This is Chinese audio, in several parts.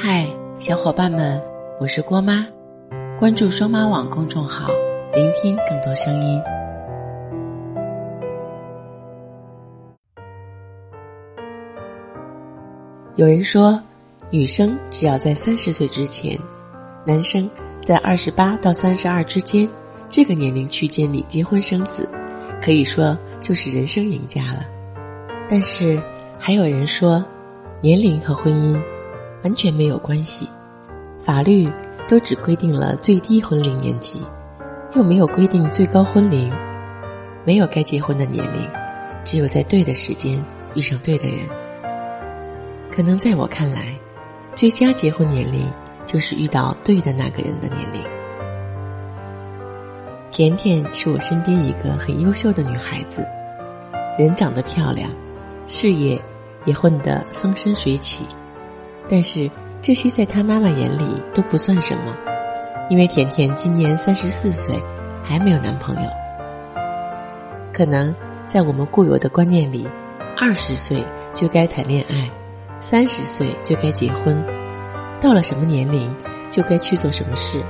嗨，小伙伴们，我是郭妈，关注双妈网公众号，聆听更多声音。有人说，女生只要在三十岁之前，男生在二十八到三十二之间这个年龄区间里结婚生子，可以说就是人生赢家了。但是还有人说，年龄和婚姻完全没有关系，法律都只规定了最低婚龄年纪，又没有规定最高婚龄，没有该结婚的年龄，只有在对的时间遇上对的人。可能在我看来，最佳结婚年龄就是遇到对的那个人的年龄。甜甜是我身边一个很优秀的女孩子，人长得漂亮，事业也混得风生水起，但是这些在她妈妈眼里都不算什么，因为甜甜今年三十四岁，还没有男朋友。可能在我们固有的观念里，二十岁就该谈恋爱。三十岁就该结婚，到了什么年龄就该去做什么事，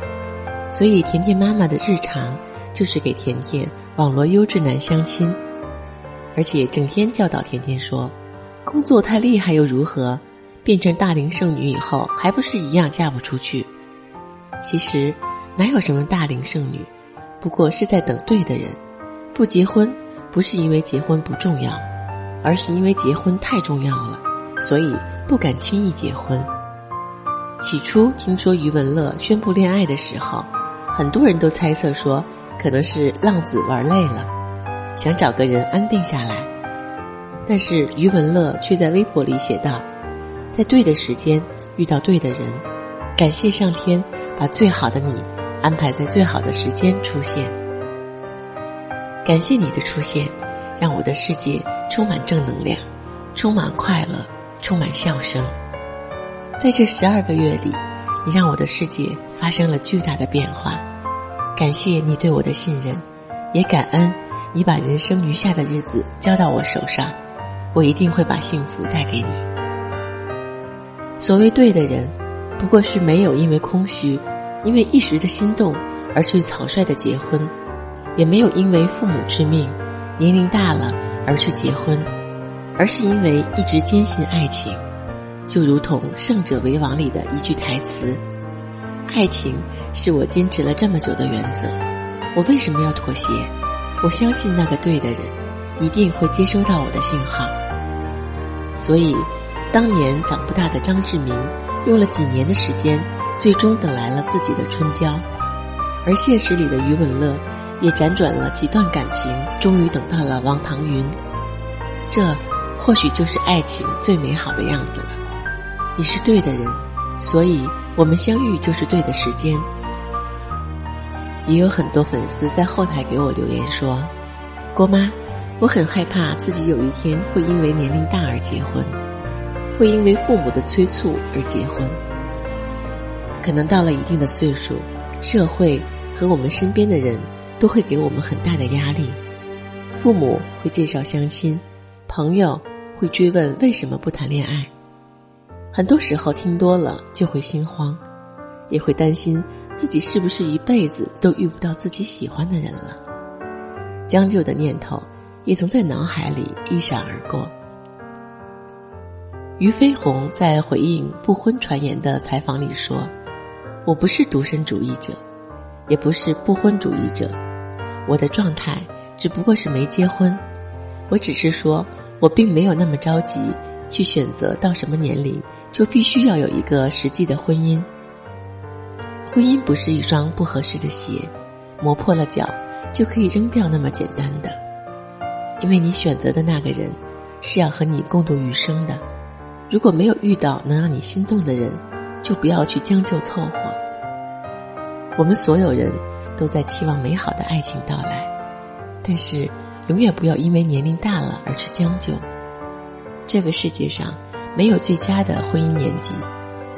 所以甜甜妈妈的日常就是给甜甜网络优质男相亲，而且整天教导甜甜说：“工作太厉害又如何？变成大龄剩女以后还不是一样嫁不出去？”其实哪有什么大龄剩女，不过是在等对的人。不结婚不是因为结婚不重要，而是因为结婚太重要了。所以不敢轻易结婚。起初听说余文乐宣布恋爱的时候，很多人都猜测说，可能是浪子玩累了，想找个人安定下来。但是余文乐却在微博里写道：“在对的时间遇到对的人，感谢上天把最好的你安排在最好的时间出现。感谢你的出现，让我的世界充满正能量，充满快乐。”充满笑声，在这十二个月里，你让我的世界发生了巨大的变化。感谢你对我的信任，也感恩你把人生余下的日子交到我手上。我一定会把幸福带给你。所谓对的人，不过是没有因为空虚、因为一时的心动而去草率的结婚，也没有因为父母之命、年龄大了而去结婚。而是因为一直坚信爱情，就如同《胜者为王》里的一句台词：“爱情是我坚持了这么久的原则，我为什么要妥协？我相信那个对的人，一定会接收到我的信号。”所以，当年长不大的张志明用了几年的时间，最终等来了自己的春娇；而现实里的余文乐也辗转了几段感情，终于等到了王唐云。这。或许就是爱情最美好的样子了。你是对的人，所以我们相遇就是对的时间。也有很多粉丝在后台给我留言说：“郭妈，我很害怕自己有一天会因为年龄大而结婚，会因为父母的催促而结婚。可能到了一定的岁数，社会和我们身边的人都会给我们很大的压力，父母会介绍相亲。”朋友会追问为什么不谈恋爱，很多时候听多了就会心慌，也会担心自己是不是一辈子都遇不到自己喜欢的人了。将就的念头也曾在脑海里一闪而过。俞飞鸿在回应不婚传言的采访里说：“我不是独身主义者，也不是不婚主义者，我的状态只不过是没结婚。”我只是说，我并没有那么着急去选择到什么年龄就必须要有一个实际的婚姻。婚姻不是一双不合适的鞋，磨破了脚就可以扔掉那么简单的。因为你选择的那个人是要和你共度余生的。如果没有遇到能让你心动的人，就不要去将就凑合。我们所有人都在期望美好的爱情到来，但是。永远不要因为年龄大了而去将就。这个世界上没有最佳的婚姻年纪，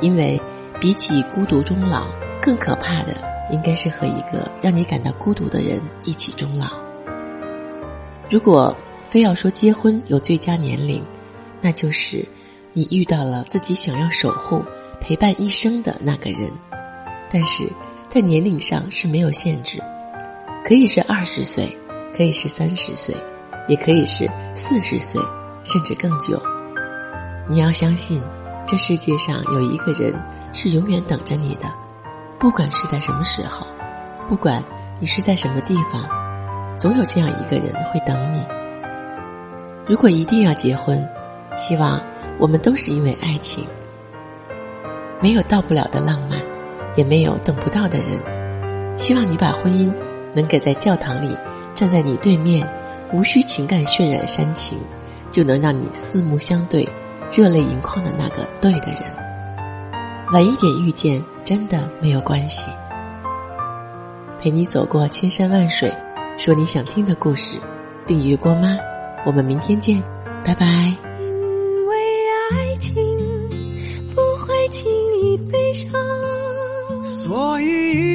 因为比起孤独终老，更可怕的应该是和一个让你感到孤独的人一起终老。如果非要说结婚有最佳年龄，那就是你遇到了自己想要守护陪伴一生的那个人。但是在年龄上是没有限制，可以是二十岁，可以是三十岁，也可以是四十岁，甚至更久。你要相信，这世界上有一个人是永远等着你的，不管是在什么时候，不管你是在什么地方，总有这样一个人会等你。如果一定要结婚，希望我们都是因为爱情，没有到不了的浪漫。也没有等不到的人，希望你把婚姻能给在教堂里站在你对面，无需情感渲染煽情，就能让你四目相对、热泪盈眶的那个对的人。晚一点遇见真的没有关系。陪你走过千山万水，说你想听的故事。订阅郭妈，我们明天见，拜拜。